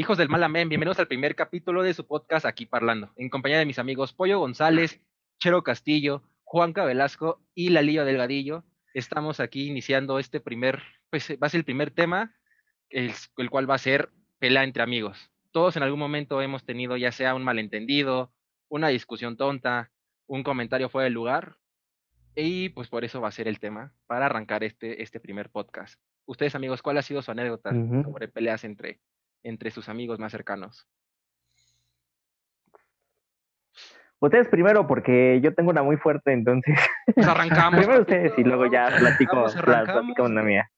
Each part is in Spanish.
Hijos del mal amén, bienvenidos al primer capítulo de su podcast Aquí Parlando, en compañía de mis amigos Pollo González, Chero Castillo, Juanca Velasco y Lalillo Delgadillo. Estamos aquí iniciando este primer, pues va a ser el primer tema, el, el cual va a ser pelea entre amigos. Todos en algún momento hemos tenido ya sea un malentendido, una discusión tonta, un comentario fuera del lugar, y pues por eso va a ser el tema para arrancar este, este primer podcast. Ustedes, amigos, ¿cuál ha sido su anécdota sobre peleas entre, entre sus amigos más cercanos? Ustedes primero, porque yo tengo una muy fuerte, entonces. Pues arrancamos. primero ustedes y luego ya platico, platico una mía.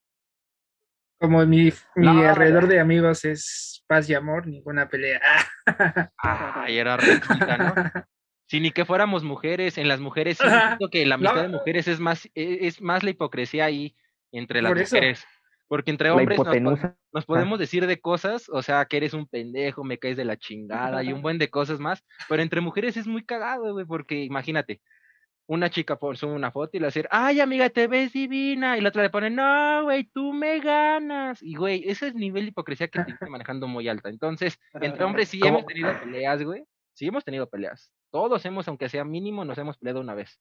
Como mi, mi No, alrededor de amigos es paz y amor, ninguna pelea. Ay, era recita, ¿no? Si ni que fuéramos mujeres, en las mujeres siento que la amistad de mujeres es más, e- es más la hipocresía ahí entre las Por eso. Porque entre hombres nos, podemos decir de cosas, o sea, que eres un pendejo, me caes de la chingada y un buen de cosas más, pero entre mujeres es muy cagado, güey, porque imagínate, una chica sube una foto y le hace, ay amiga, te ves divina, y la otra le pone, no, güey, tú me ganas, y güey, ese es el nivel de hipocresía que te estoy manejando muy alta. Entonces, entre hombres sí ¿Cómo? hemos tenido peleas, güey, sí hemos tenido peleas. Todos hemos, aunque sea mínimo, nos hemos peleado una vez.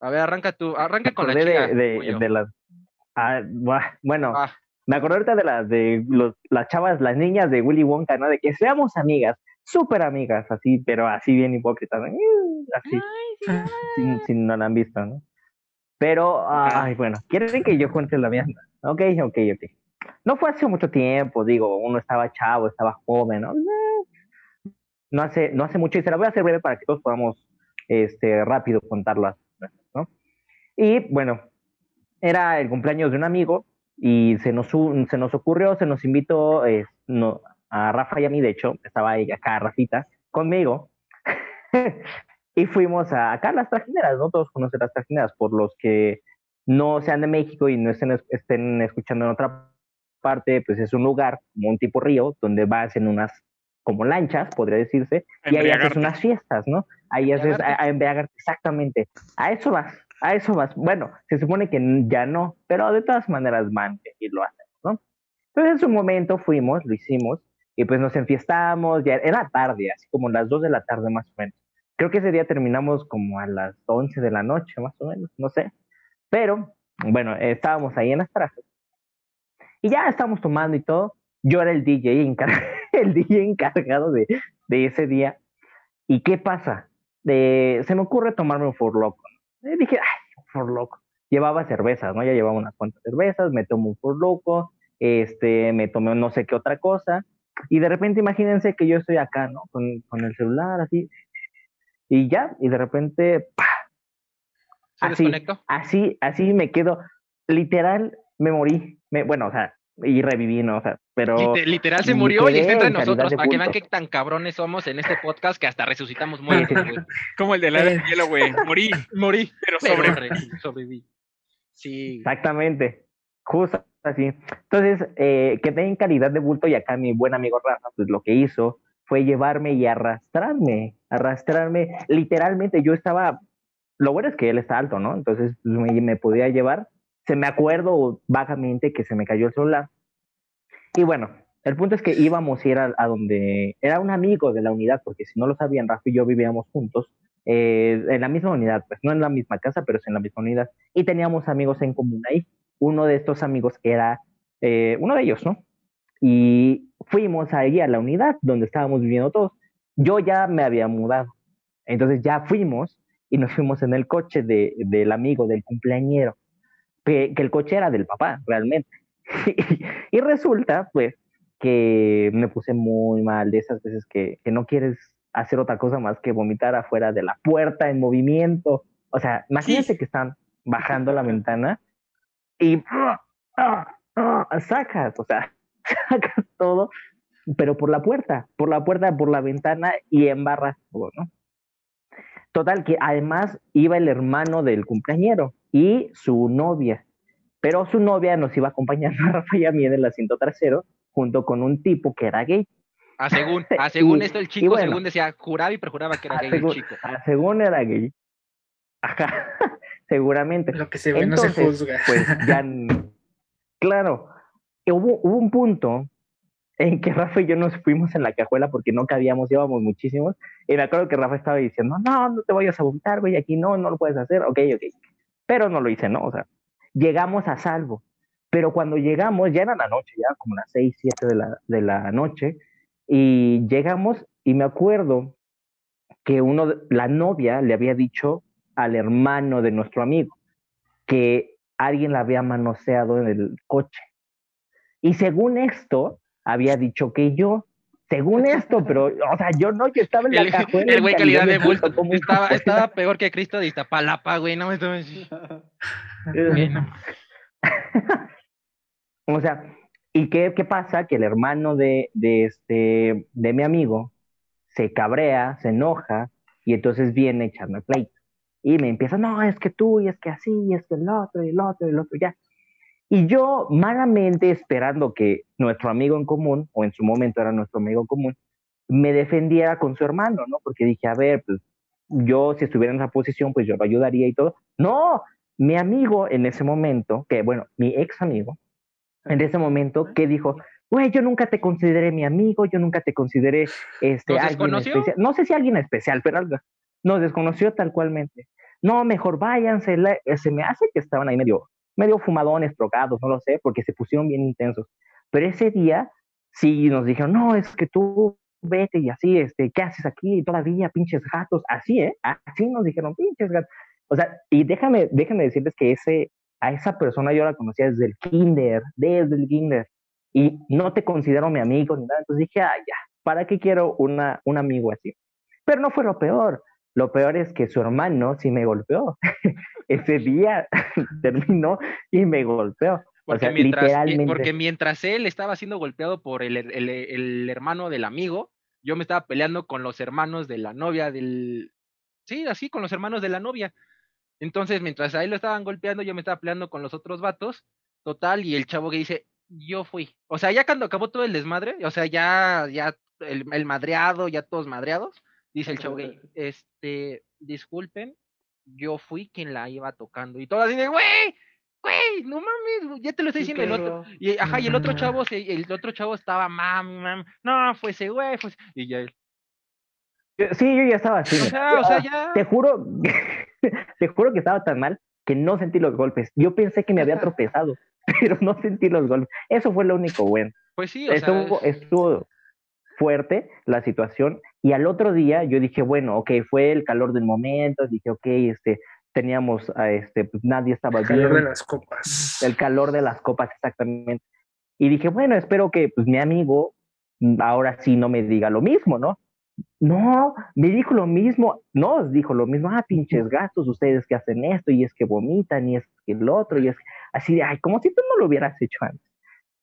A ver, arranca tú, arranca con la chica. de, de, pollo. de las. Ah, bueno, Ah, me acordé ahorita de las de los, las chavas, las niñas de Willy Wonka, ¿no? De que seamos amigas, súper amigas, así, pero así bien hipócritas, ¿no? Uh, así, si, si no la han visto, ¿no? Pero, ay, bueno, ¿quieren que yo cuente la mía? Ok, ok, ok. No fue hace mucho tiempo, digo, uno estaba chavo, estaba joven, ¿no? Eh, No hace, no hace mucho, y se la voy a hacer breve para que todos podamos, este, rápido contarlas, ¿no? Y, bueno, era el cumpleaños de un amigo, y se nos, se nos ocurrió, se nos invitó eh, no, a Rafa y a mí, de hecho, estaba ahí acá Rafita conmigo, y fuimos a acá a las trajineras, ¿no? Todos conocen las trajineras, por los que no sean de México y no estén, es- estén escuchando en otra parte, pues es un lugar, como un tipo río, donde vas en unas, como lanchas, podría decirse, y ahí haces unas fiestas, ¿no? Ahí haces, a, a embriagarte, exactamente. A eso vas, a eso vas. Bueno, se supone que ya no, pero de todas maneras van y lo hacen, ¿no? Entonces en su momento fuimos, lo hicimos, y pues nos enfiestamos, ya era tarde, así como las 2 de la tarde más o menos. Creo que ese día terminamos como a las 11 de la noche, más o menos, no sé. Pero, bueno, eh, estábamos ahí en las trajes. Y ya estábamos tomando y todo. Yo era el DJ, encargado de, ese día. ¿Y qué pasa? De- se me ocurre tomarme un For Loco. ¿no? Y dije, ay, un For Loco. Llevaba cervezas, ¿no? Ya llevaba unas cuantas cervezas, me tomo un For Loco, este, me tomé no sé qué otra cosa. Y de repente imagínense que yo estoy acá, ¿no? Con, con el celular así. Y ya, y de repente, ¡pah! ¿Se así, así, así me quedo. Literal, me morí. Me, bueno, o sea, y reviví, ¿no? O sea, pero... Lite- literal se murió y está entre nosotros para que vean qué tan cabrones somos en este podcast que hasta resucitamos muertos, güey. Como el de la de Eh. hielo, güey. Morí, Morí, pero sobre. re- sobreviví. Sí. Exactamente, justo así. Entonces, eh, quedé en calidad de bulto y acá mi buen amigo Rafa, pues lo que hizo fue llevarme y arrastrarme, arrastrarme. Literalmente yo estaba, lo bueno es que él está alto, ¿no? Entonces pues, me, me podía llevar. Se me acuerdo vagamente que se me cayó el celular. Y bueno, el punto es que íbamos a ir a, donde era un amigo de la unidad, porque si no lo sabían, Rafa y yo vivíamos juntos eh, en la misma unidad, pues no en la misma casa, pero sí en la misma unidad y teníamos amigos en común ahí. Uno de estos amigos era eh, uno de ellos, ¿no? Y fuimos ahí a la unidad donde estábamos viviendo todos. Yo ya me había mudado. Entonces ya fuimos y nos fuimos en el coche de, del amigo, del cumpleañero, que, que el coche era del papá, realmente. y resulta, pues, que me puse muy mal de esas veces que, que no quieres hacer otra cosa más que vomitar afuera de la puerta en movimiento. O sea, imagínate que están bajando la ventana y sacas, o sea, sacas todo, pero por la puerta, por la puerta, por la ventana y embarras todo, ¿no? Total, que además iba el hermano del cumpleañero y su novia, pero su novia nos iba acompañando a Rafa y a mí en el asiento trasero junto con un tipo que era gay. Ah, según, ah, según Y- esto, el chico, bueno. según decía, juraba y perjuraba que era Ah, gay el chico. ah, según era gay. Ajá, seguramente. Lo que se ve no se Entonces, juzga. Pues ya, claro, hubo, hubo un punto en que Rafa y yo nos fuimos en la cajuela porque no cabíamos, íbamos muchísimos. Y me acuerdo que Rafa estaba diciendo, no, no te vayas a vomitar, güey, aquí no, no lo puedes hacer. Ok, ok. Pero no lo hice, ¿no? O sea, llegamos a salvo. Pero cuando llegamos, ya era la noche, ya como las 6, 7 de la, de la noche, y llegamos y me acuerdo que uno, la novia le había dicho al hermano de nuestro amigo que alguien la había manoseado en el coche. Y según esto, había dicho que yo, según esto, pero, o sea, yo no, que estaba en la El, cajuela. el güey calidad de bulto. como Estaba, estaba peor que Cristo de Iztapalapa, güey. No me no. O sea, ¿y qué, qué pasa? Que el hermano de, de, este, de mi amigo se cabrea, se enoja, y entonces viene a echarme pleito. Y me empieza, no, es que tú, y es que así, y es que el otro, y el otro, y el otro, ya. Y yo, malamente esperando que nuestro amigo en común, o en su momento era nuestro amigo en común, me defendiera con su hermano, ¿no? Porque dije, a ver, pues yo si estuviera en esa posición, pues yo lo ayudaría y todo. No, mi amigo en ese momento, que bueno, mi ex amigo, en ese momento, que dijo, güey, yo nunca te consideré mi amigo, yo nunca te consideré este, ¿Nos alguien especial. No sé si alguien especial, pero algo. Nos desconoció tal cualmente. No, mejor váyanse. la- Se me hace que estaban ahí medio, medio fumadones, drogados, no lo sé, porque se pusieron bien intensos. Pero ese día sí nos dijeron, no, es que tú vete y así, este, ¿qué haces aquí todavía, pinches gatos? Así, ¿eh? Así nos dijeron, pinches gatos. O sea, y déjame, déjame decirles que ese, a esa persona yo la conocía desde el kinder, desde el kinder, y no te considero mi amigo ni nada. Entonces dije, ah, ya, ¿para qué quiero una, un amigo así? Pero no fue lo peor. Lo peor es que su hermano sí me golpeó. Ese día terminó y me golpeó. O Porque, sea, mientras, literalmente. porque mientras él estaba siendo golpeado por el, el- el hermano del amigo, yo me estaba peleando con los hermanos de la novia del... Sí, así, con los hermanos de la novia. Entonces, mientras a él lo estaban golpeando, yo me estaba peleando con los otros vatos. Total, y el chavo que dice, yo fui. O sea, ya cuando acabó todo el desmadre, o sea, ya, ya el, el madreado, ya todos madreados, dice el chavo gay, este, disculpen, yo fui quien la iba tocando. Y todas dicen, güey, güey, no mames, ya te lo estoy diciendo el otro. Y, ajá, y el otro chavo, el otro chavo estaba, mam, mam, no, fue ese güey, fue ese-". Y ya él, Sí, yo ya estaba así. o sea, o sea, ya. Te juro, te juro que estaba tan mal que no sentí los golpes. Yo pensé que me había tropezado, pero no sentí los golpes. Eso fue lo único bueno. Pues sí, o sea, estuvo, es- estuvo fuerte la situación y al otro día yo dije, bueno, ok, fue el calor del momento, dije, ok, este, teníamos, a este, pues nadie estaba El calor de bien, las copas. el calor de las copas exactamente. Y dije, bueno, espero que pues mi amigo mm, ahora sí no me diga lo mismo, ¿no? No, me dijo lo mismo, nos dijo lo mismo, ah, pinches gatos, ustedes que hacen esto, y es que vomitan, y es que el otro, y es así de, ay, como si tú no lo hubieras hecho antes.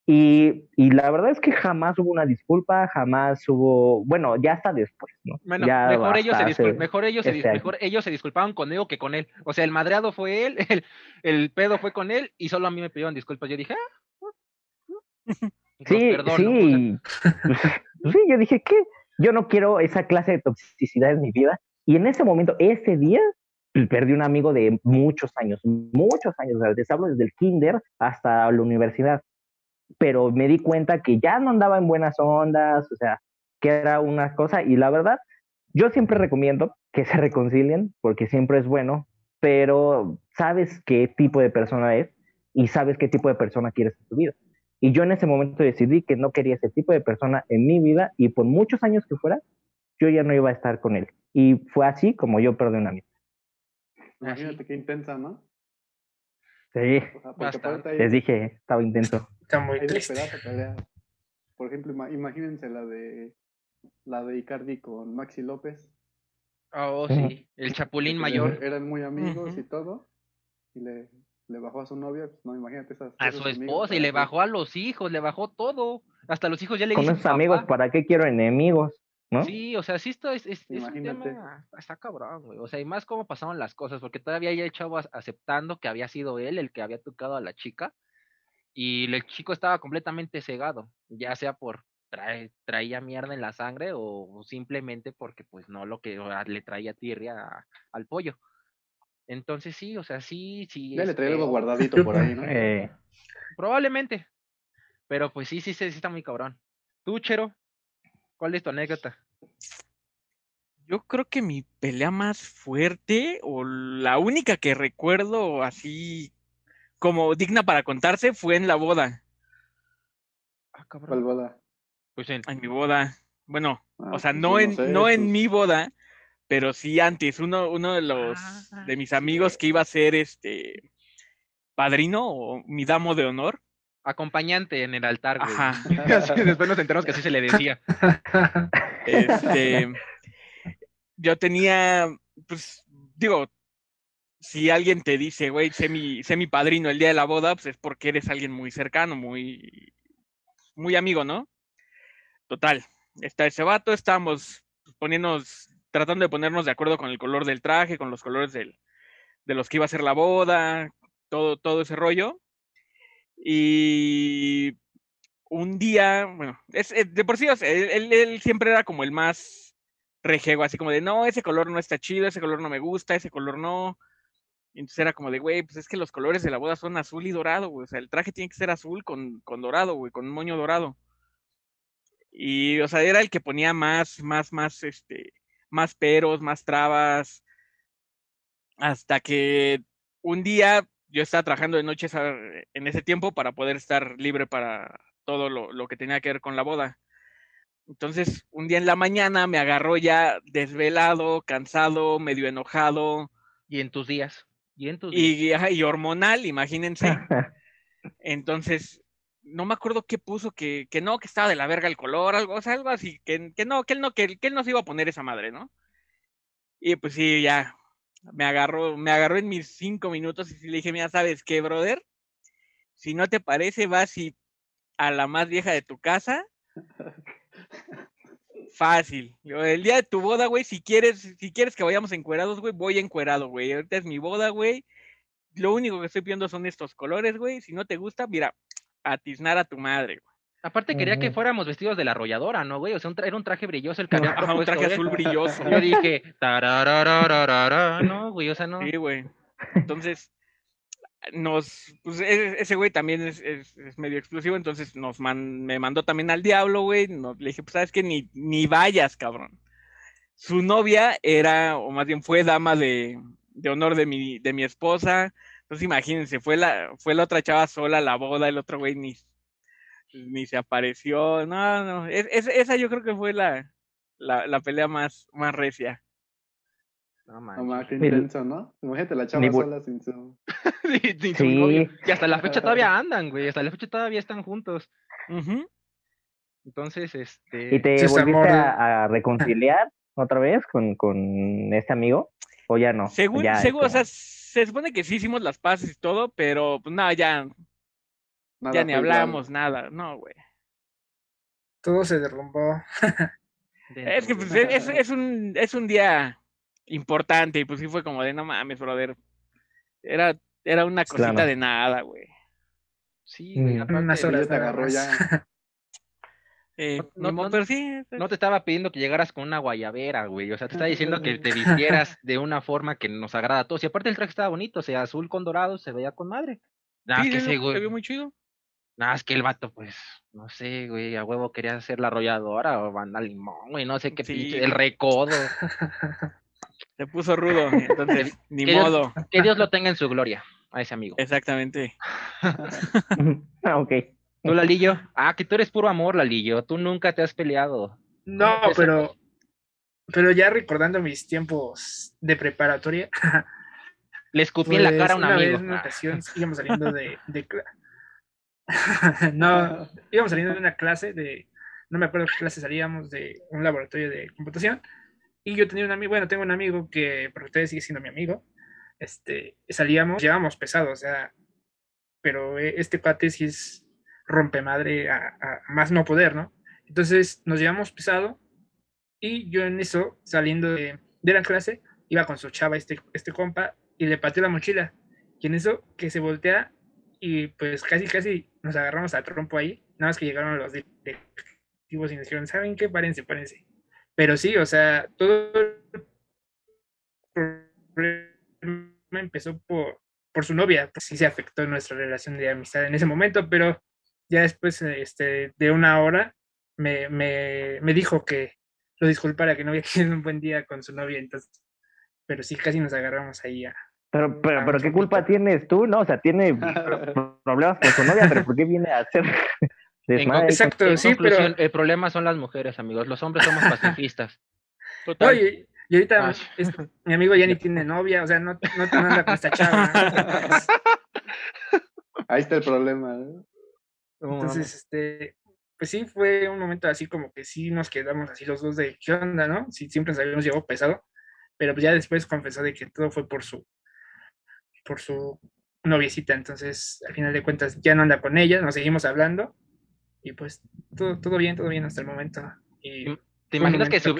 Y, y la verdad es que jamás hubo una disculpa, jamás hubo, bueno, ya hasta después, ¿no? Bueno, Ya mejor, ellos se hasta discul- hace- mejor, ellos se dis- este mejor ellos se disculparon conmigo que con él. O sea, el madreado fue él, el, el pedo fue con él y solo a mí me pidieron disculpas. Yo dije, ah, los Sí, perdono", o sea, sí. Pues sí, yo dije que yo no quiero esa clase de toxicidad en mi vida. Y en ese momento, ese día, pues, perdí un amigo de muchos años, muchos años. O sea, les hablo desde el kinder hasta la universidad. Pero me di cuenta que ya no andaba en buenas ondas, o sea, que era una cosa. Y la verdad, yo siempre recomiendo que se reconcilien, porque siempre es bueno, pero sabes qué tipo de persona es y sabes qué tipo de persona quieres en tu vida. Y yo en ese momento decidí que no quería ese tipo de persona en mi vida y por muchos años que fuera, yo ya no iba a estar con él. Y fue así como yo perdí un amigo. Imagínate qué intensa, ¿no? Sí, O sea, les dije, estaba intenso. Está muy hay triste. Por ejemplo, ima- imagínense la de la de Icardi con Maxi López. Oh, sí, el chapulín mayor. Eran muy amigos y todo. Y le, le bajó a su novia, pues no, imagínate esas. A su amigos, esposa y ¿para le bajó a los hijos, le bajó todo. Hasta los hijos ya le Con esos amigos. ¿para qué quiero enemigos? ¿No? Sí, o sea, sí esto es, es, es un Imagínate. tema, está cabrón, güey. O sea, y más cómo pasaron las cosas, porque todavía hay el chavo aceptando que había sido él el que había tocado a la chica, y el chico estaba completamente cegado, ya sea por trae, traía mierda en la sangre o simplemente porque pues no lo que sea, le traía tirria a- al pollo. Entonces sí, o sea, sí, sí. Ya le traía este, algo guardadito por ahí, ¿no? Eh, Probablemente. Pero pues sí, sí, sí, sí está muy cabrón. Tú, Chero, ¿cuál es tu anécdota? Yo creo que mi pelea más fuerte o la única que recuerdo así como digna para contarse fue en la boda. Ah, ¿Cuál cabrón. boda? Pues en, En mi boda. Bueno, Ah, o sea, pues no en, sé, no en pues, mi boda, pero sí antes. Uno, uno de los Ah, de mis amigos que iba a ser este padrino o mi damo de honor. acompañante en el altar, güey. Ajá. Así, después nos enteramos que así se le decía. Este, yo tenía, pues, digo, si alguien te dice, güey, sé mi, sé mi padrino el día de la boda, pues es porque eres alguien muy cercano, muy, muy amigo, ¿no? Total, está ese vato, estábamos poniéndonos, tratando de ponernos de acuerdo con el color del traje, con los colores de los que iba a ser la boda, todo, todo ese rollo. Y un día, bueno, es, es- de por sí, o sea, él- él siempre era como el más rejego, así como de, no, ese color no está chido, ese color no me gusta, ese color no. Entonces era como de, güey, pues es que los colores de la boda son azul y dorado, güey. O sea, el traje tiene que ser azul con, con dorado, güey, con un moño dorado. Y, o sea, era el que ponía más, más, más, este, más peros, más trabas. Hasta que un día yo estaba trabajando de noche esa- en ese tiempo para poder estar libre para todo lo, lo que tenía que ver con la boda. Entonces, un día en la mañana me agarró ya desvelado, cansado, medio enojado Y en tus días. Y hormonal, imagínense. Entonces, no me acuerdo qué puso, que, que no, que estaba de la verga el color, algo, o sea, algo así, que, que no, que él no, que, que él no se iba a poner esa madre, ¿no? Y pues sí, ya, me agarró, me agarró en mis cinco minutos y sí le dije, mira, ¿sabes qué, brother? Si no te parece, vas y a la más vieja de tu casa. Fácil. Yo, El día de tu boda, güey, si quieres, si quieres que vayamos encuerados, güey, voy encuerado, güey. Ahorita es mi boda, güey. Lo único que estoy pidiendo son estos colores, güey. Si no te gusta, mira, a tiznar a tu madre, güey. Aparte quería que Ujú. fuéramos vestidos de la arrolladora, ¿no, güey? O sea, un era un traje brilloso el que había Ajá, un traje él. azul brilloso. Yo dije, no, güey, o sea, no. Sí, güey. Entonces, nos, pues e- ese güey también es, es- es medio explosivo, entonces nos man- me mandó también al diablo, güey. nos- Le dije, pues sabes que ni, ni vayas, cabrón. Su novia era, o más bien fue dama de, de honor de mi, de mi esposa. Entonces imagínense, fue la, fue la otra chava sola a la boda, el otro güey ni, ni se apareció. No, no, es- es- esa yo creo que fue la, la, la pelea más, más recia. No No manches. más, qué intenso, ¿no? Imagínate la chava sola sin su. Sí, sin su novio. Y hasta la fecha todavía andan, güey. Hasta la fecha todavía están juntos. Entonces, este. ¿Y te volviste a, a reconciliar otra vez con, con este amigo? ¿O ya no? Según, según, o como- sea, se supone que sí hicimos las paces y todo, pero pues nada, ya, Nada ya ni hablamos, nada, no, güey. Todo se derrumbó. Es que pues, es, es un, es un día importante y pues sí fue como de no mames, brother. Era, era una cosita Claro. de nada, güey. Sí, güey. Mm. aparte, Unas Sí, horas ya te agarró ya. Eh, No- no- pero sí, No te estaba pidiendo que llegaras con una guayabera, güey. O sea, te estaba diciendo que te vistieras de una forma que nos agrada a todos. Y aparte el traje estaba bonito, o sea, azul con dorado, se veía con madre. Nada, sí, que se ese vio- se güey. vio muy chido. Nada, es que el vato, pues, no sé, güey, a huevo quería hacer la arrolladora o banda limón, güey, no sé qué Sí. pinche, el recodo. Se puso rudo, entonces, ni Que Dios- modo. Que Dios lo tenga en su gloria, a ese amigo. Exactamente. ah, ok. ¿Tú, Lalillo? Ah, que tú eres puro amor, Lalillo. Tú nunca te has peleado. No, ¿Cómo te pero, pero ya recordando mis tiempos de preparatoria, Le escupí en la pues, cara a un una amigo. vez, en una Ah, ocasión, íbamos saliendo de, de no, íbamos saliendo de una clase de, no me acuerdo qué clase salíamos, de un laboratorio de computación, y yo tenía un amigo, bueno, tengo un amigo que, por ustedes sigue siendo mi amigo, este, salíamos, llevábamos pesado, o sea, pero eh, este cuate sí es rompemadre a, a- a más no poder, ¿no? Entonces nos llevamos pesado y yo en eso, saliendo de, de la clase, iba con su chava, este, este compa, y le pateó la mochila. Y en eso que se voltea y pues casi, casi nos agarramos a trompo ahí. Nada más que llegaron los directivos y nos dijeron, ¿saben qué? Párense, párense. Pero sí, o sea, todo el problema empezó por, por su novia. Pues sí se afectó nuestra relación de amistad en ese momento, pero ya después este, de una hora me, me, me dijo que lo disculpara, que no había tenido un buen día con su novia, entonces, pero sí, casi nos agarramos ahí a... Pero, pero, pero ¿qué culpa tienes tú? No, o sea, tiene pro- problemas con su novia, pero ¿por qué viene a hacer Exacto, En sí, pero... el problema son las mujeres, amigos. Los hombres somos pacifistas. Total. Oye, y ahorita Ah. es- mi amigo ya ni tiene novia, o sea, no, no, no anda con esta chava. Ahí está el problema. ¿eh? No Entonces, este, pues sí, fue un momento así como que sí nos quedamos así los dos de qué onda, ¿no? Sí, siempre nos habíamos llevado pesado, pero pues ya después confesó de que todo fue por su, por su noviecita, entonces al final de cuentas ya no anda con ella, nos seguimos hablando y pues todo, todo bien, todo bien hasta el momento. Y ¿Te imaginas que, sí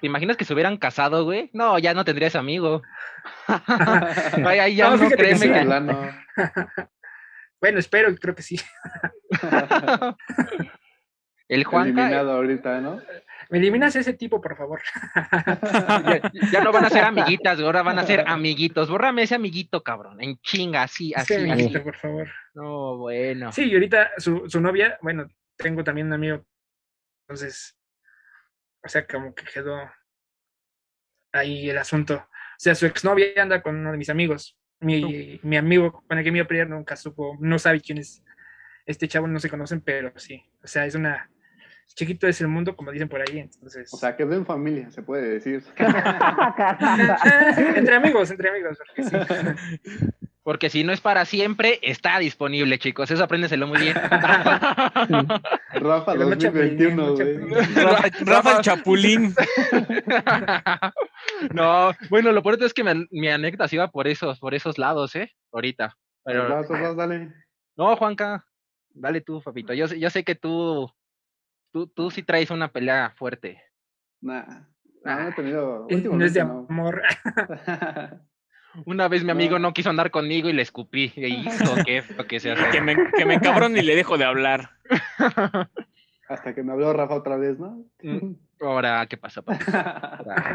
¿Te imaginas que se hubieran casado, güey? No, ya no tendrías amigo. Ay, ay, ya No, no, que créeme sí. que- Plano. Bueno, espero, creo que sí. El Juanca Eliminado ahorita, ¿no? ¿Me eliminas ese tipo, por favor? ya, ya no van a ser amiguitas, güey, ahora van a ser amiguitos. Bórrame ese amiguito, cabrón. En chinga, así, así, Ese así. amiguito, por favor. No, bueno. Sí, y ahorita su, su novia, bueno, tengo también un amigo, entonces, o sea, como que quedó ahí el asunto. O sea, su exnovia anda con uno de mis amigos. Mi, mi amigo con el que me iba a pelear nunca supo, no sabe quién es este chavo, no se conocen, pero sí. O sea, es una. Chiquito es el mundo, como dicen por ahí, entonces. O sea, quedó en familia, se puede decir. entre amigos, entre amigos, porque sí. Porque si no es para siempre, está disponible, chicos. Eso apréndeselo muy bien. Rafa Pero no 2021, chapulín, no güey. Rafa, Rafa el Chapulín. no, bueno, lo peor es que mi, mi anécdota se iba por esos, por esos lados, ¿eh? Ahorita. Pero, Vas, vas, dale. no, Juanca, dale tú, papito. Yo, sé- yo sé que tú, tú, tú sí traes una pelea fuerte. Nah. No, no he tenido. No es de amor. Una vez mi amigo No. no quiso andar conmigo y le escupí. Y hizo que, que se hace. Que me, que me encabron y le dejo de hablar. Hasta que me habló Rafa otra vez, ¿no? Mm. Ahora, ¿qué pasa,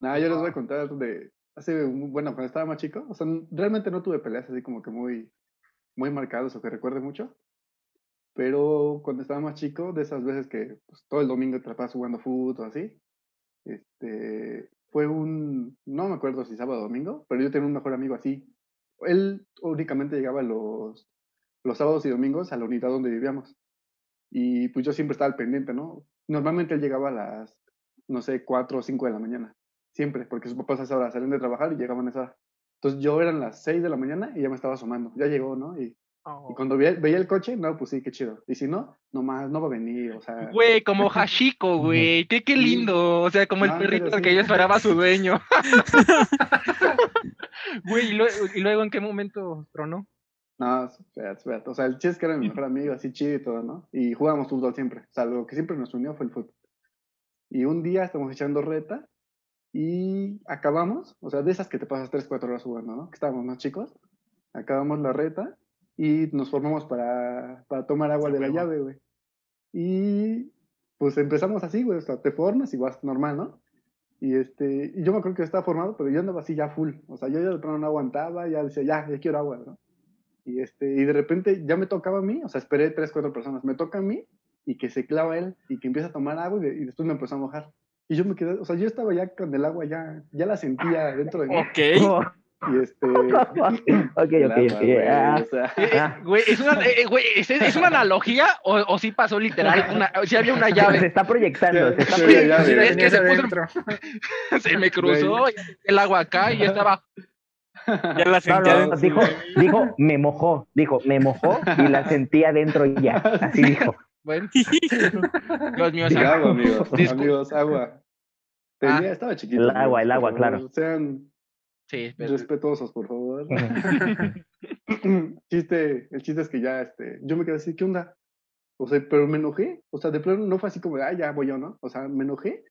Nada, yo les voy a contar de hace un- bueno, cuando estaba más chico, o sea, realmente no tuve peleas así como que muy muy marcadas o que recuerde mucho. Pero cuando estaba más chico, de esas veces que pues, todo el domingo te la pasas jugando fútbol o así, este, fue un, no me acuerdo si sábado o domingo, pero yo tenía un mejor amigo así. Él únicamente llegaba los, los sábados y domingos a la unidad donde vivíamos. Y pues yo siempre estaba al pendiente, ¿no? Normalmente él llegaba a las, no sé, 4 o 5 de la mañana. Siempre, porque sus papás a esa hora salían de trabajar y llegaban a esa hora. Entonces yo eran las 6 de la mañana y ya me estaba asomando. Ya llegó, ¿no? Y, y cuando veía, veía el coche, no, pues sí, qué chido. Y si no, nomás no va a venir, o sea... Güey, como Hashiko, güey. Qué, qué lindo. O sea, como el No, perrito al que yo esperaba a su dueño. Güey, ¿y, luego, ¿y luego en qué momento tronó? No, espérate, espérate. O sea, el chiste es que era mi mejor amigo, así chido y todo, ¿no? Y jugábamos fútbol siempre. O sea, lo que siempre nos unió fue el fútbol. Y un día estamos echando reta y acabamos, o sea, de esas que te pasas 3, 4 horas jugando, ¿no? Que estábamos más chicos. Acabamos la reta y nos formamos para, para tomar agua de la huevo. llave, güey. Y pues empezamos así, güey. O sea, te formas y vas normal, ¿no? Y este, y yo me acuerdo que estaba formado, pero yo andaba así ya full. O sea, yo ya de plano no aguantaba, ya decía, ya, ya quiero agua, ¿no? Y, este, y de repente ya me tocaba a mí, o sea, esperé tres, cuatro personas, me toca a mí y que se clava él y que empieza a tomar agua y, de- y después me empezó a mojar. Y yo me quedé, o sea, yo estaba ya con el agua, ya, ya la sentía dentro de mí. Ok. Y este... ok, ok, ok. güey, ah. o sea, Eh, Ah. güey, ¿es una, eh, güey, ¿es, es una analogía o, o sí pasó literal? Una, si había una Se llave, está proyectando, se está proyectando. Sí, güey. es que se puso- se me cruzó el agua acá y yo estaba. Ya la No, sentí no, adentro. dijo, dijo, me mojó, dijo, me mojó y la sentí adentro y ya, así dijo. Bueno, Dios mío, agua, amigos, Discul- amigos, agua. Ah. Tenía, estaba chiquito. El agua, amigos, el agua, claro. Sean Sí, pero- respetuosos, por favor. chiste, el chiste es que ya, este, yo me quedé así, ¿qué onda? O sea, pero me enojé, o sea, de plano no fue así como, de, ah, ya voy yo, ¿no? O sea, me enojé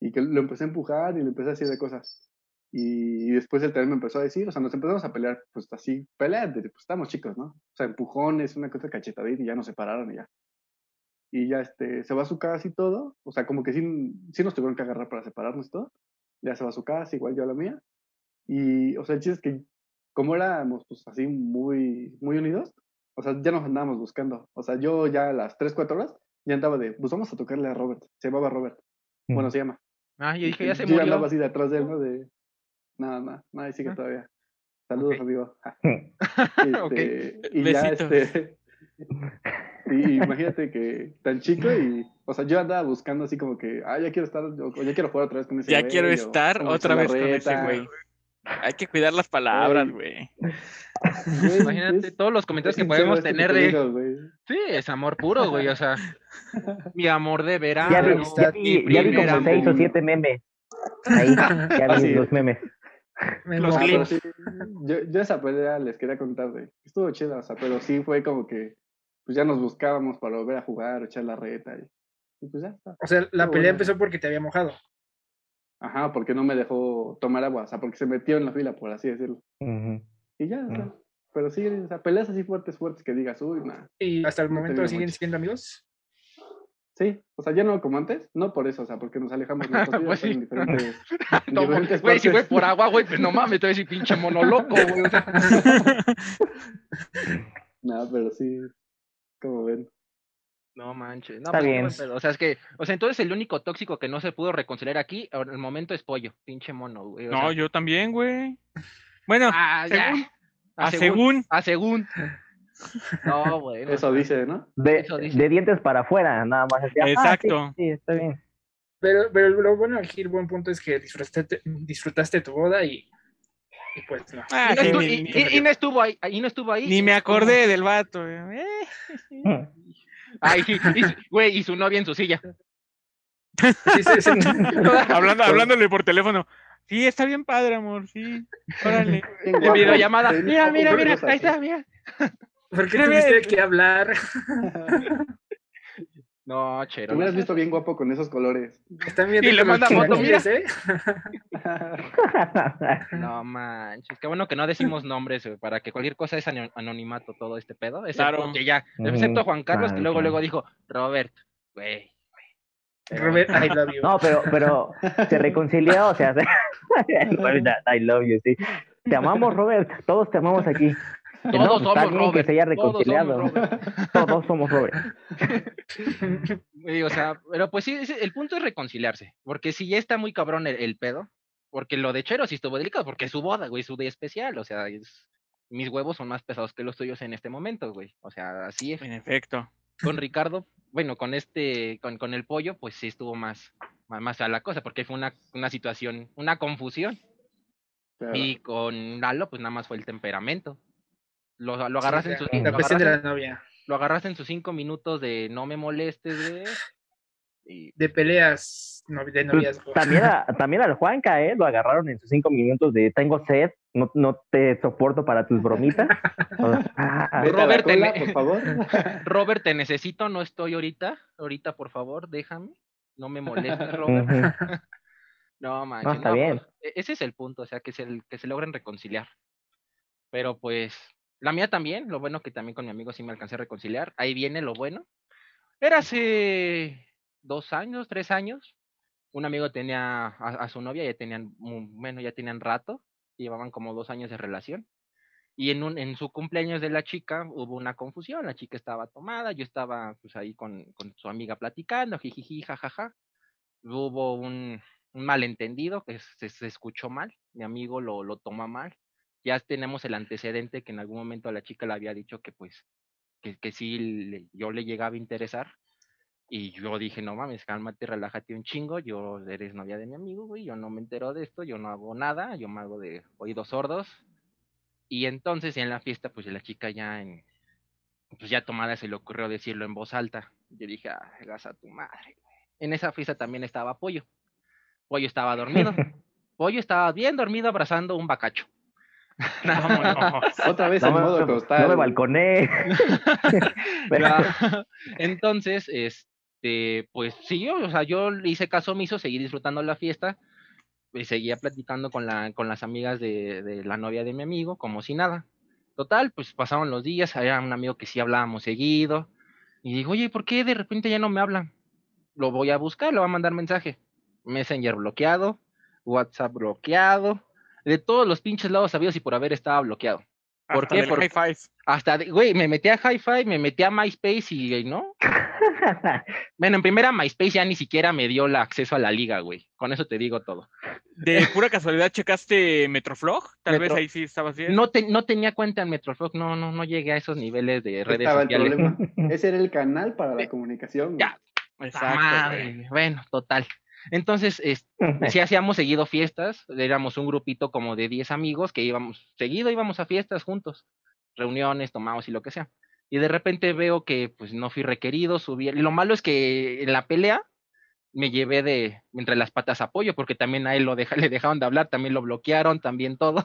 y que lo empecé a empujar y le empecé a decir de cosas. Y después él también me empezó a decir, o sea, nos empezamos a pelear, pues así, pelear, de- pues estamos chicos, ¿no? O sea, empujones, una cosa cachetadita y ya nos separaron y ya. Y ya, este, se va a su casa y todo, o sea, como que sí, sí nos tuvieron que agarrar para separarnos y todo. Ya se va a su casa, igual yo a la mía. Y, o sea, el chiste es que como éramos pues así muy, muy unidos, o sea, ya nos andábamos buscando. O sea, yo ya a las 3, 4 horas ya andaba de, pues vamos a tocarle a Robert. Se llamaba Robert. Bueno, se llama. Ah, yo dije, ya se yo murió. andaba así de atrás de él, ¿no? De, nada, nada, nada, sigue Ah. todavía. Saludos, Ok. amigo. Ok. Este, Y ya, este. Y imagínate que tan chico y, o sea, yo andaba buscando así como que, ah, ya quiero estar, o, ya quiero jugar otra vez con ese Ya güey, quiero o estar otra vez con ese güey. Hay que cuidar las palabras, Güey. güey. Güey, Imagínate es- todos los comentarios es que podemos tener te de. digo, güey. Sí, es amor puro, güey. O sea, mi amor de verano. Ya vi, ya mi vi, ya vi primer como seis o siete memes. Ahí, ya Ah, vi sí. los memes. Me Los Ah, clips. sí, yo, yo esa pelea les quería contar de, estuvo chida, o sea, pero sí fue como que, pues ya nos buscábamos para volver a jugar, echar la reta y, y pues ya está. O sea, la pelea empezó porque te había mojado. Ajá, porque no me dejó tomar agua, o sea, porque se metió en la fila, por así decirlo. Y ya, o sea, pero sí, o sea, peleas así fuertes, fuertes que digas, uy, nada. Y hasta el momento siguen mucho. siendo amigos. Sí, o sea, ya no como antes, no por eso, o sea, porque nos alejamos vidas Pues sí. en diferentes, en No, diferentes güey, si fue por agua, güey, pues no mames, te voy a decir pinche mono loco, güey. o sea. No, pero sí, como ven. No manches. No, Está pues, bien. pedo. O sea, es que, o sea, entonces el único tóxico que no se pudo reconciliar aquí, en el momento es pollo, pinche mono, güey. o No, sea. yo también, güey. Bueno, Ah, ya. según- A a según. según. A según. No, güey. no. Eso dice, ¿no? De, Eso dice. de dientes para afuera, nada más. así, ah, sí, Exacto. Sí, está bien. Pero, pero lo bueno aquí, el buen punto es que disfrutaste, disfrutaste tu boda y, y pues no. Ah, Y no, sí, estu- ni, y- ni- y- y no estuvo ahí, y no estuvo ahí. ni me acordé del vato. eh. Ay, sí, y su- güey, y su novia en su silla. Sí, sí, sí. Hablando, hablándole por teléfono. Sí, está bien padre, amor, sí. Órale. En videollamada. Mira, mira, mira, ahí está, mira. ¿Por qué tuviste mira. que hablar? No, chero. Te hubieras visto bien guapo con esos colores. Están bien Y le manda foto, mira. ¿eh? No manches, qué bueno que no decimos nombres, güey, para que cualquier cosa es ano- anonimato todo este pedo. Excepto Claro. que ya, Ujú, excepto Juan Carlos, que luego luego dijo, Robert, güey. Robert, I love you. No, pero, pero se reconcilió, o sea, se- I love you, sí. Te amamos, Robert, todos te amamos aquí. Que no, Todos pues, somos que Robert. se haya todos somos. Robert. Todos somos Robert. Y, o sea, pero pues sí, el punto es reconciliarse, porque si ya está muy cabrón el, el pedo, porque lo de Chero sí estuvo delicado, porque es su boda, güey, su día especial, o sea, es- mis huevos son más pesados que los tuyos en este momento, güey, o sea, así es. En efecto. Con Ricardo, bueno, con este, con, con el pollo, pues sí estuvo más, más, más a la cosa, porque fue una, una situación, una confusión, Claro. y con Lalo, pues nada más fue el temperamento. Lo, lo agarraste en sus la cuestión de la novia. lo agarraste en sus cinco minutos de no me molestes, güey. Y De peleas no, de Pues, noviazgo. también, a- también al Juanca, ¿eh? Lo agarraron en sus cinco minutos de tengo sed, no, no te soporto para tus bromitas. Ah, Robert, cola, te- por favor. Robert, te necesito, no estoy ahorita. Ahorita, por favor, déjame. No me molestes, Robert. No, manches. está no, bien. pues, e- ese es el punto, o sea, que se, que se logren reconciliar. Pero pues, la mía también, lo bueno que también con mi amigo sí me alcancé a reconciliar. Ahí viene lo bueno. Era hace dos años, tres años. Un amigo tenía a, su novia, ya tenían, bueno, ya tenían rato, llevaban como dos años de relación. Y en, un, en su cumpleaños de la chica hubo una confusión, la chica estaba tomada, yo estaba pues ahí con, con su amiga platicando, jijiji, jajaja. Hubo un, un malentendido que se, se escuchó mal, mi amigo lo, lo toma mal. Ya tenemos el antecedente que en algún momento a la chica le había dicho que pues que, que sí le- yo le llegaba a interesar. Y yo dije, no mames, cálmate, relájate un chingo, yo eres novia de mi amigo, güey, yo no me entero de esto, yo no hago nada, yo me hago de oídos sordos. Y entonces en la fiesta, pues la chica ya en, pues ya tomada se le ocurrió decirlo en voz alta. Yo dije, ah, gas a tu madre. güey". En esa fiesta también estaba Pollo. Pollo estaba dormido. Pollo estaba bien dormido abrazando un bacacho. Vámonos. Otra vez No, en me- modo no costal. me balconé. Ya. Entonces, este, pues sí, yo, o sea, yo le hice caso omiso, seguí disfrutando la fiesta, y seguía platicando con, la, con las amigas de, de la novia de mi amigo, como si nada. Total, pues pasaron los días, era un amigo que sí hablábamos seguido, y digo, oye, ¿por qué de repente ya no me hablan? Lo voy a buscar, le voy a mandar mensaje. Messenger bloqueado, WhatsApp bloqueado, de todos los pinches lados sabidos y por haber estaba bloqueado. ¿Por Hasta qué? del Por- high five. Hasta, güey, me metí a Hi-Fi, me metí a MySpace y, ¿no? Bueno, en primera MySpace ya ni siquiera me dio el acceso a la liga, güey. Con eso te digo todo. De pura casualidad, ¿checaste Metroflog? Tal Metro- vez ahí sí estabas bien. No, te- no tenía cuenta en Metroflog, no, no, no llegué a esos niveles de redes Estaba el sociales. problema. Ese era el canal para la comunicación. güey. Ya. Exacto, Madre. Bueno, total. Entonces, es- sí hacíamos seguido fiestas, éramos un grupito como de 10 amigos que íbamos, seguido íbamos a fiestas juntos, reuniones, tomados y lo que sea. Y de repente veo que pues no fui requerido, subí. Y lo malo es que en la pelea me llevé de entre las patas apoyo, porque también a él lo deja, le dejaron de hablar, también lo bloquearon, también todo.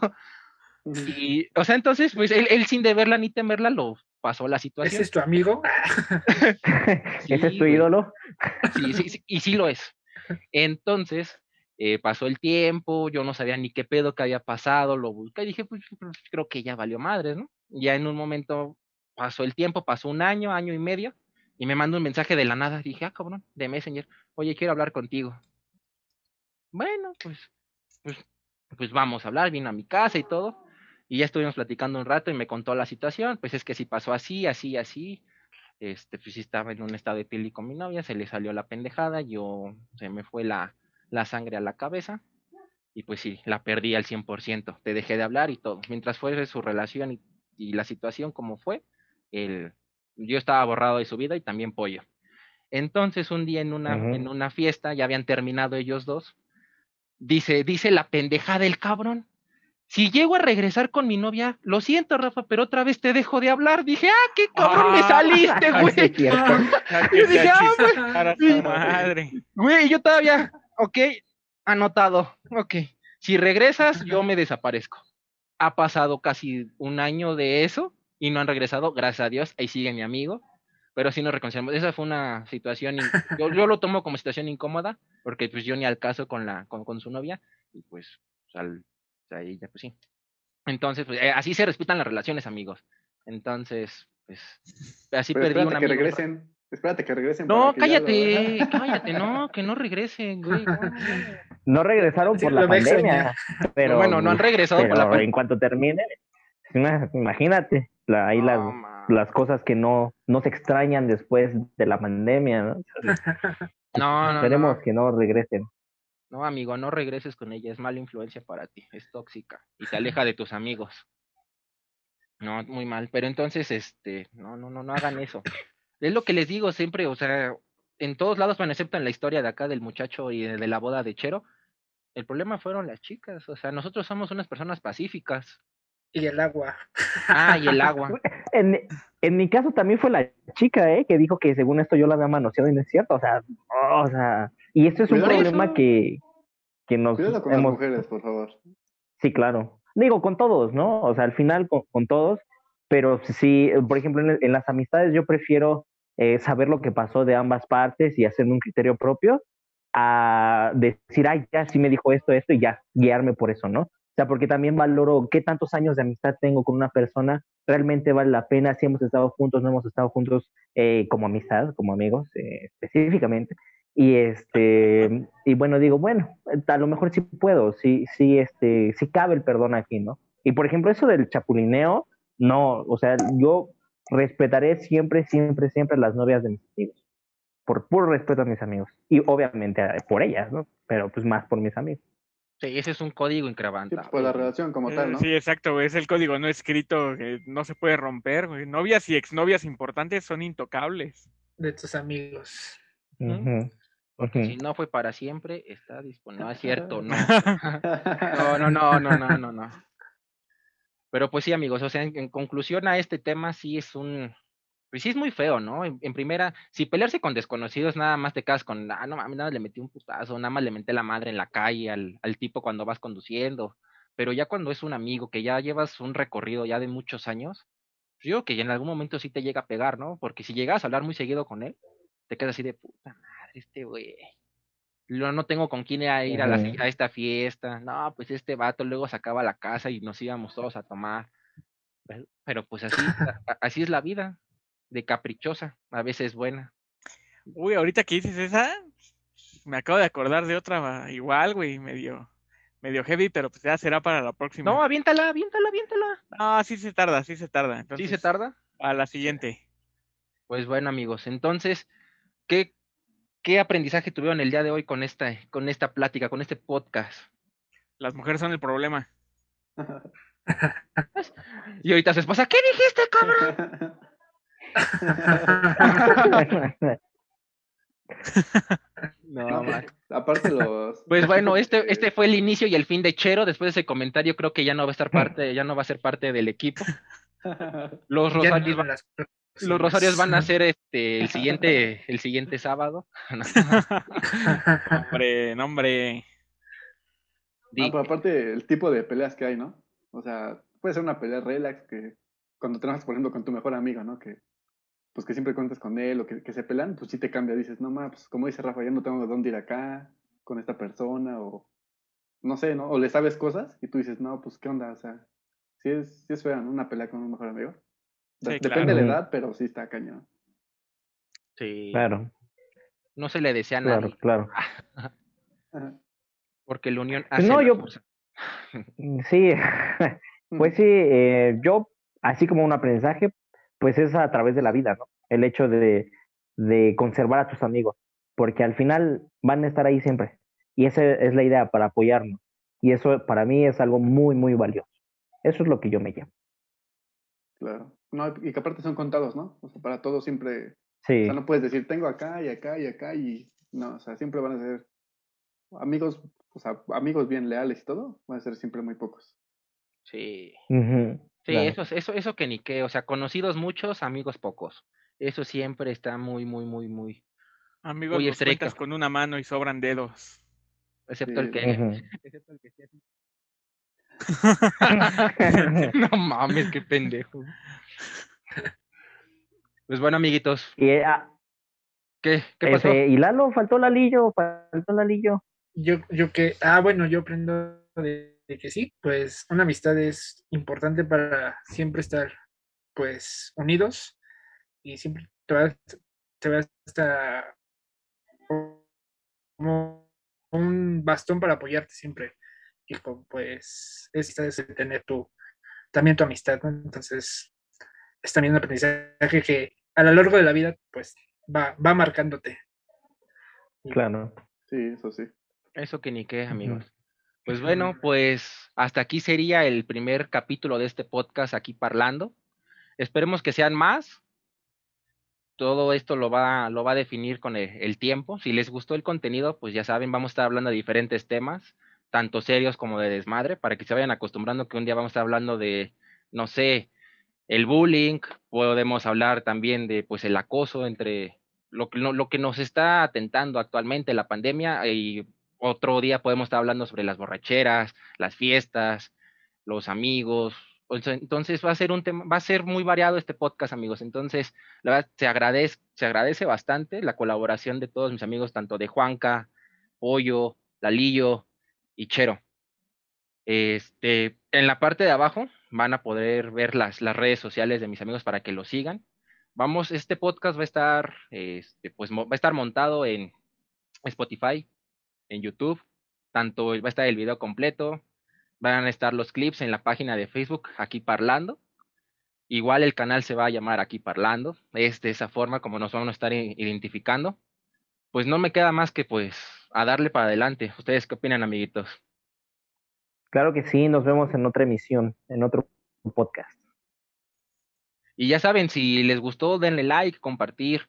Y, o sea, entonces, pues él, él sin deberla ni temerla lo pasó la ¿Ese situación. es tu amigo? ¿Ese es tu ídolo? Sí, sí, sí, y sí lo es. Entonces, eh, pasó el tiempo, yo no sabía ni qué pedo que había pasado, lo busqué y dije, pues pues, creo que ya valió madre, ¿no? Ya en un momento pasó el tiempo, pasó un año, año y medio, y me mandó un mensaje de la nada. Dije, ah, cabrón, de Messenger, oye, quiero hablar contigo. Bueno, pues, pues, pues vamos a hablar, vino a mi casa y todo, y ya estuvimos platicando un rato y me contó la situación, pues es que si pasó así, así, así, este, pues sí estaba en un estado de pili con mi novia, se le salió la pendejada, yo se me fue la, la sangre a la cabeza y pues sí, la perdí al 100%, te dejé de hablar y todo. Mientras fue su relación y, y la situación como fue, el, yo estaba borrado de su vida y también pollo. Entonces un día en una, en una fiesta, ya habían terminado ellos dos, dice, dice la pendeja del cabrón. Si llego a regresar con mi novia, lo siento, Rafa, pero otra vez te dejo de hablar. Dije, ah, qué cabrón me Ah, saliste, Ah, güey. Ya Yo dije, ah, güey. madre. Güey, yo todavía, ok, anotado, ok. Si regresas, yo me desaparezco. Ha pasado casi un año de eso y no han regresado, gracias a Dios, ahí sigue mi amigo, pero sí nos reconciliamos. Esa fue una situación, yo, yo lo tomo como situación incómoda, porque pues yo ni al caso con, la, con, con su novia, y pues, pues, al, o sea, ella, pues sí. Entonces, pues, eh, así se respetan las relaciones, amigos. Entonces, pues, así Pero perdí espérate que regresen. Espérate que regresen. No, para que ya lo- cállate, cállate, no, que no regresen, güey. no, regresaron Sí, por la pandemia. Pero, bueno, no han regresado por la pero pandemia. en cuanto termine, ima- imagínate, la- ahí las, las cosas que no, no se extrañan después de la pandemia, ¿no? No, no, Esperemos no. que no regresen. No, amigo, no regreses con ella, es mala influencia para ti, es tóxica y te aleja de tus amigos. No, muy mal, pero entonces, este, no, no, no, no hagan eso. Es lo que les digo siempre, o sea, en todos lados, bueno, excepto en la historia de acá del muchacho y de la boda de Chero, el problema fueron las chicas, o sea, nosotros somos unas personas pacíficas. Y el agua. Ah, y el agua. En, en mi caso también fue la chica, ¿eh? Que dijo que según esto yo la había manoseado y no es cierto. O sea, o sea, y esto es un problema que, que nos Cuidado con las hemos... mujeres, por favor. Sí, claro. Digo, con todos, ¿no? O sea, al final con, con todos, pero sí, por ejemplo, en, en las amistades yo prefiero eh, saber lo que pasó de ambas partes y hacerme un criterio propio a decir, ay, ya sí me dijo esto, esto y ya, guiarme por eso, ¿no? O sea, porque también valoro qué tantos años de amistad tengo con una persona, realmente vale la pena si hemos estado juntos, no hemos estado juntos eh, como amistad, como amigos eh, específicamente. Y este, y bueno, digo, bueno, a lo mejor sí puedo, sí, sí, este, sí cabe el perdón aquí, ¿no? Y por ejemplo, eso del chapulineo, no, o sea, yo respetaré siempre, siempre, siempre las novias de mis amigos. Por puro respeto a mis amigos. Y obviamente eh, por ellas, ¿no? Pero pues más por mis amigos. Sí, ese es un código Sí, increvantable. pues, por la relación como tal, ¿no? Sí, exacto. Es el código no escrito que no se puede romper, güey. Novias y exnovias importantes son intocables. De tus amigos. Ujú, Porque si no fue para siempre, está disponible. No es cierto, no. No, no, no, no, no, no, no. Pero pues sí, amigos, o sea, en, en conclusión a este tema sí es un, pues sí es muy feo, ¿no? En, en primera, si pelearse con desconocidos nada más te quedas con, ah, no mames, nada más le metí un putazo, nada más le menté la madre en la calle al, al tipo cuando vas conduciendo. Pero ya cuando es un amigo que ya llevas un recorrido ya de muchos años, pues yo creo que en algún momento sí te llega a pegar, ¿no? Porque si llegas a hablar muy seguido con él, te quedas así de puta madre, este güey. Luego no tengo con quién ir a, ir a, esta fiesta. No, pues este vato luego sacaba la casa y nos íbamos todos a tomar. Pero, pero pues así, así es la vida, de caprichosa, a veces buena. Uy, ahorita que dices esa, me acabo de acordar de otra igual, güey, medio, medio heavy, pero pues ya será para la próxima. No, aviéntala, aviéntala, aviéntala. No, sí se tarda, sí se tarda. ¿Sí se tarda? A la siguiente. Pues bueno, amigos, entonces, ¿qué, qué aprendizaje tuvieron el día de hoy con esta, con esta plática, con este podcast? Las mujeres son el problema. Y ahorita su esposa, ¿qué dijiste, cabrón? No, man. aparte los... Pues bueno, este, este fue el inicio y el fin de Chero. Después de ese comentario, creo que ya no va a estar parte, ya no va a ser parte del equipo. Los Ya no van- las los Rosarios van a ser este el siguiente, el siguiente sábado. Hombre, no, hombre. No, pero aparte el tipo de peleas que hay, ¿no? O sea, puede ser una pelea relax que cuando trabajas, por ejemplo, con tu mejor amigo, ¿no? Que pues que siempre cuentas con él o que, que se pelean, pues sí te cambia. Dices, no, ma, pues como dice Rafa, ya no tengo dónde ir acá con esta persona o no sé, ¿no? O le sabes cosas y tú dices, no, pues qué onda, o sea, sí es, sí es fea, ¿no? Una pelea con un mejor amigo. Sí, Depende de la edad, pero sí está cañón. Sí, Claro, no se le desea a claro, nadie, claro. Porque la unión Pues hace no, la yo- fuerza. Sí, pues sí, eh, yo, así como un aprendizaje, pues es a través de la vida, ¿no? El hecho de, de conservar a tus amigos, porque al final van a estar ahí siempre. Y esa es la idea, para apoyarnos. Y eso para mí es algo muy, muy valioso. Eso es lo que yo me llamo. Claro. No, y que aparte son contados, ¿no? O sea, para todos siempre O sea, no puedes decir, tengo acá y acá y acá y no, o sea, siempre van a ser amigos, o sea, amigos bien leales y todo, van a ser siempre muy pocos. Sí, sí, claro. eso, es- eso, eso que ni qué, o sea, conocidos muchos, amigos pocos. Eso siempre está muy, muy, muy, muy, Amigos, Muy los con una mano y sobran dedos. excepto el que, excepto el que esté así. No mames, qué pendejo. Pues bueno, amiguitos, y, ah, ¿qué, qué pasó? ese, y Lalo, faltó Lalillo, faltó Lalillo. Yo, yo que, ah, bueno, yo aprendo de, de que sí, pues una amistad es importante para siempre estar, pues, unidos y siempre te va, te va a estar como un bastón para apoyarte siempre. Y pues, es, es tener tu, también tu amistad, ¿no? Entonces, es también un aprendizaje que a lo largo de la vida, pues, va, va marcándote. Claro. Sí, eso sí. Eso que ni qué, amigos. Pues bueno, pues hasta aquí sería el primer capítulo de este podcast aquí parlando. Esperemos que sean más. Todo esto lo va, lo va a definir con el, el tiempo. Si les gustó el contenido, pues ya saben, vamos a estar hablando de diferentes temas, tanto serios como de desmadre, para que se vayan acostumbrando que un día vamos a estar hablando de, no sé, el bullying, podemos hablar también de pues el acoso entre lo, que- lo, lo que nos está atentando actualmente la pandemia y otro día podemos estar hablando sobre las borracheras, las fiestas, los amigos. Entonces va a ser un tema, va a ser muy variado este podcast, amigos. Entonces, la verdad, se agradece, se agradece bastante la colaboración de todos mis amigos, tanto de Juanca, Pollo, Lalillo y Chero. Este, en la parte de abajo van a poder ver las, las redes sociales de mis amigos para que lo sigan. Vamos, este podcast va a estar, este, pues va a estar montado en Spotify, en YouTube, tanto va a estar el video completo, van a estar los clips en la página de Facebook, aquí parlando. Igual el canal se va a llamar aquí parlando, es de esa forma como nos vamos a estar identificando. Pues no me queda más que pues a darle para adelante. ¿Ustedes qué opinan, amiguitos? Claro que sí, nos vemos en otra emisión, en otro podcast. Y ya saben, si les gustó, denle like, compartir.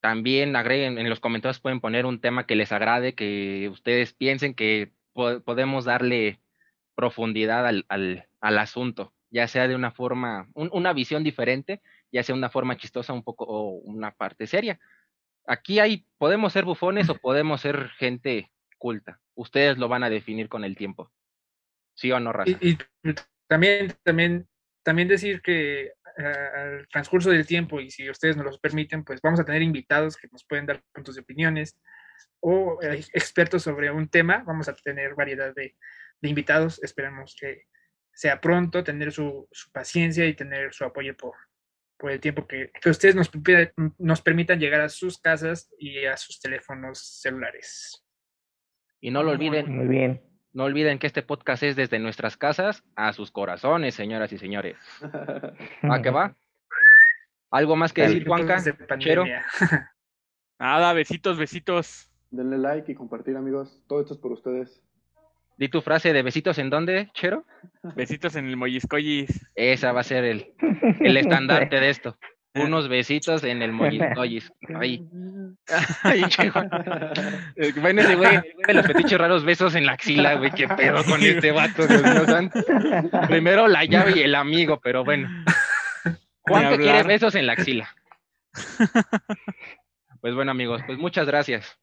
También agreguen en los comentarios, pueden poner un tema que les agrade, que ustedes piensen que po- podemos darle profundidad al, al, al asunto, ya sea de una forma, un- una visión diferente, ya sea una forma chistosa un poco o una parte seria. Aquí hay, podemos ser bufones o podemos ser gente culta. Ustedes lo van a definir con el tiempo. ¿Sí o no, Raza? Y, y también, también, también decir que ah, al transcurso del tiempo, y si ustedes nos lo permiten, pues vamos a tener invitados que nos pueden dar puntos de opiniones o eh, expertos sobre un tema. Vamos a tener variedad de, de invitados. Esperamos que sea pronto, tener su, su paciencia y tener su apoyo por, por el tiempo que, que ustedes nos, nos permitan llegar a sus casas y a sus teléfonos celulares. Y no lo olviden, Muy bien. No olviden que este podcast es desde nuestras casas a sus corazones, señoras y señores. ¿A qué va? ¿Algo más que Dale. decir, Juanca? De. Nada, besitos, besitos. Denle like y compartir, amigos. Todo esto es por ustedes. Di tu frase de besitos en dónde, Chero. Besitos en el molliscollis. Esa va a ser el, el estandarte de esto. Unos besitos en el molliscollis. Ahí. Ay. Eh, Bueno, ese güey, de los fetiches raros, besos en la axila, güey. Qué pedo con este vato, Dios mío santo. Primero la llave y el amigo, pero bueno. Juan que quiere besos en la axila. Pues bueno, amigos, pues muchas gracias.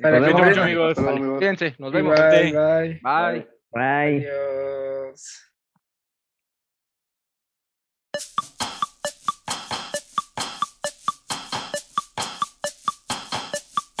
Vale, Nos Cuídense vemos. mucho, amigos. Cuídense, nos vemos. Bye, bye. Bye. Bye. Adiós.